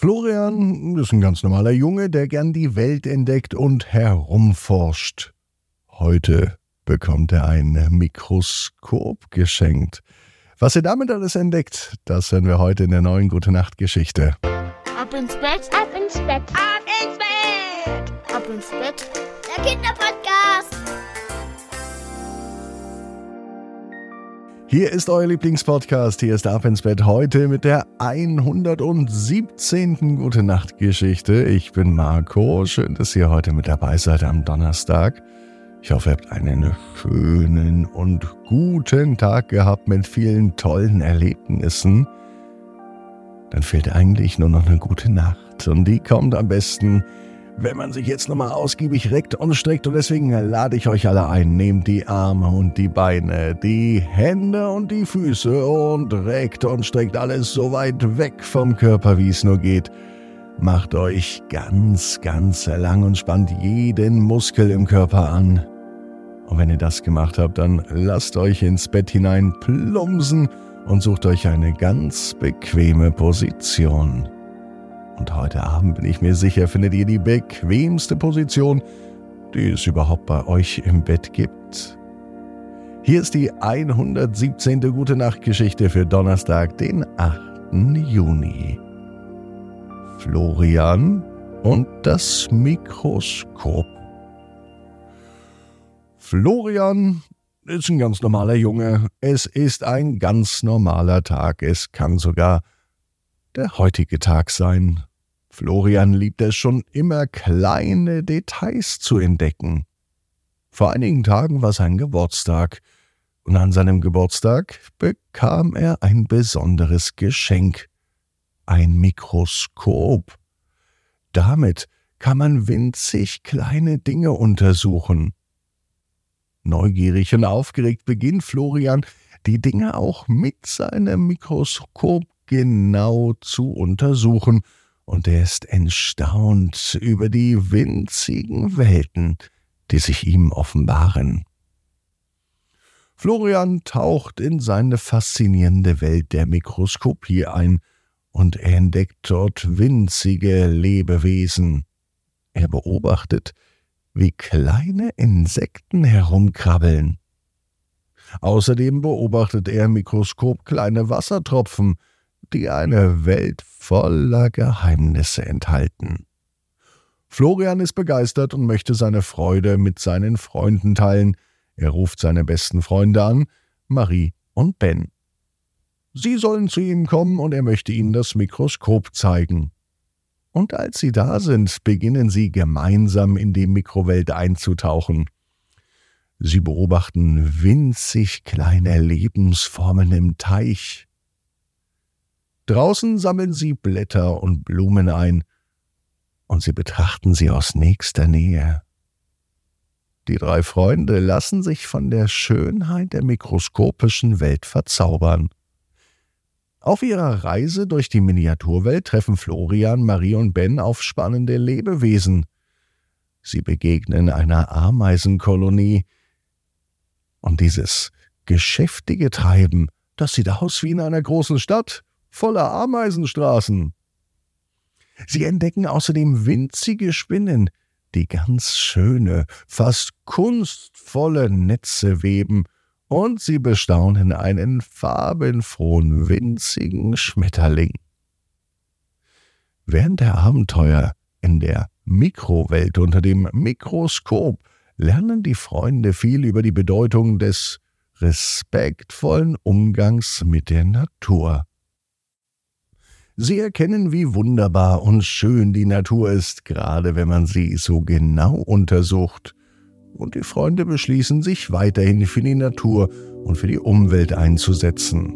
Florian ist ein ganz normaler Junge, der gern die Welt entdeckt und herumforscht. Heute bekommt er ein Mikroskop geschenkt. Was er damit alles entdeckt, das hören wir heute in der neuen Gute Nacht Geschichte. Ab ins Bett, ab ins Bett, ab ins Bett, ab ins Bett. Der Kinderpodcast. Hier ist euer Lieblingspodcast. Hier ist Ab ins Bett heute mit der 117. Gute Nacht Geschichte. Ich bin Marco. Schön, dass ihr heute mit dabei seid am Donnerstag. Ich hoffe, ihr habt einen schönen und guten Tag gehabt mit vielen tollen Erlebnissen. Dann fehlt eigentlich nur noch eine gute Nacht. Und die kommt am besten, wenn man sich jetzt nochmal ausgiebig reckt und streckt. Und deswegen lade ich euch alle ein. Nehmt die Arme und die Beine, die Hände und die Füße und reckt und streckt alles so weit weg vom Körper, wie es nur geht. Macht euch ganz, ganz lang und spannt jeden Muskel im Körper an. Und wenn ihr das gemacht habt, dann lasst euch ins Bett hinein plumpsen und sucht euch eine ganz bequeme Position. Und heute Abend bin ich mir sicher, findet ihr die bequemste Position, die es überhaupt bei euch im Bett gibt. Hier ist die 117. Gute Nacht Geschichte für Donnerstag, den 8. Juni. Florian und das Mikroskop. Florian ist ein ganz normaler Junge. Es ist ein ganz normaler Tag. Es kann sogar der heutige Tag sein. Florian liebt es schon immer, kleine Details zu entdecken. Vor einigen Tagen war sein Geburtstag, und an seinem Geburtstag bekam er ein besonderes Geschenk ein Mikroskop. Damit kann man winzig kleine Dinge untersuchen. Neugierig und aufgeregt beginnt Florian, die Dinge auch mit seinem Mikroskop genau zu untersuchen und er ist erstaunt über die winzigen Welten, die sich ihm offenbaren. Florian taucht in seine faszinierende Welt der Mikroskopie ein, und er entdeckt dort winzige Lebewesen. Er beobachtet, wie kleine Insekten herumkrabbeln. Außerdem beobachtet er im Mikroskop kleine Wassertropfen, die eine Welt voller Geheimnisse enthalten. Florian ist begeistert und möchte seine Freude mit seinen Freunden teilen. Er ruft seine besten Freunde an, Marie und Ben. Sie sollen zu ihm kommen und er möchte ihnen das Mikroskop zeigen. Und als sie da sind, beginnen sie gemeinsam in die Mikrowelt einzutauchen. Sie beobachten winzig kleine Lebensformen im Teich, Draußen sammeln sie Blätter und Blumen ein, und sie betrachten sie aus nächster Nähe. Die drei Freunde lassen sich von der Schönheit der mikroskopischen Welt verzaubern. Auf ihrer Reise durch die Miniaturwelt treffen Florian, Marie und Ben auf spannende Lebewesen. Sie begegnen einer Ameisenkolonie. Und dieses geschäftige Treiben, das sieht aus wie in einer großen Stadt voller Ameisenstraßen. Sie entdecken außerdem winzige Spinnen, die ganz schöne, fast kunstvolle Netze weben, und sie bestaunen einen farbenfrohen, winzigen Schmetterling. Während der Abenteuer in der Mikrowelt unter dem Mikroskop lernen die Freunde viel über die Bedeutung des respektvollen Umgangs mit der Natur. Sie erkennen, wie wunderbar und schön die Natur ist, gerade wenn man sie so genau untersucht. Und die Freunde beschließen, sich weiterhin für die Natur und für die Umwelt einzusetzen.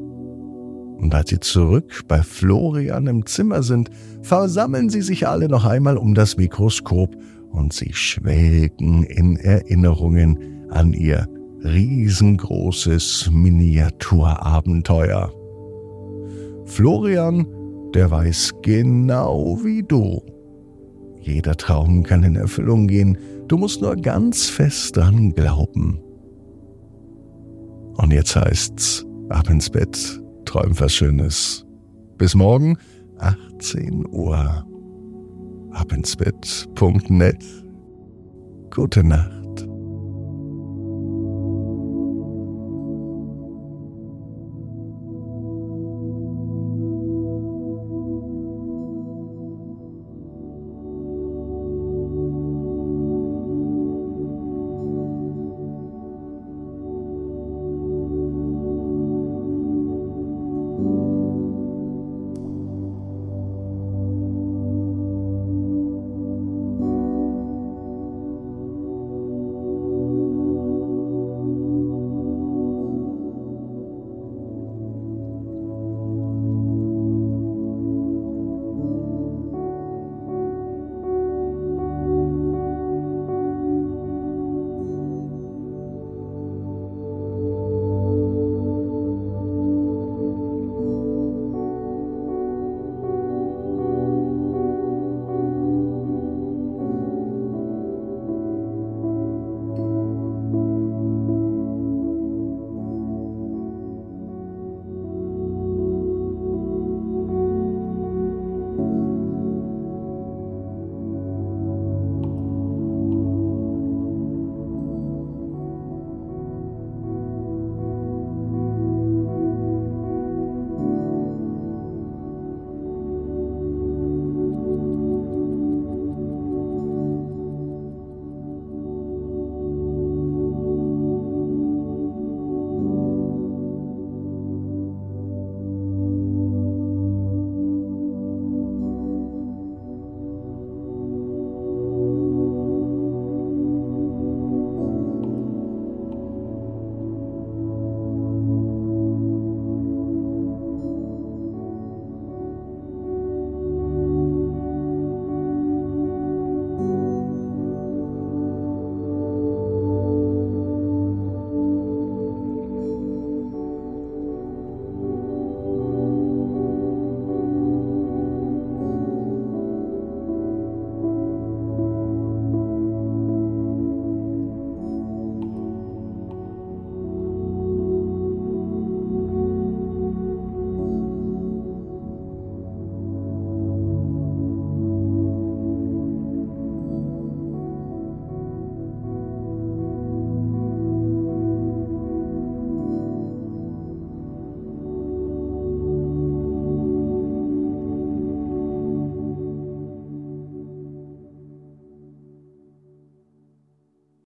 Und als sie zurück bei Florian im Zimmer sind, versammeln sie sich alle noch einmal um das Mikroskop und sie schwelgen in Erinnerungen an ihr riesengroßes Miniaturabenteuer. Florian der weiß genau wie du. Jeder Traum kann in Erfüllung gehen, du musst nur ganz fest dran glauben. Und jetzt heißt's, ab ins Bett, träum was Schönes. Bis morgen, 18 Uhr. Abinsbett.net. Gute Nacht.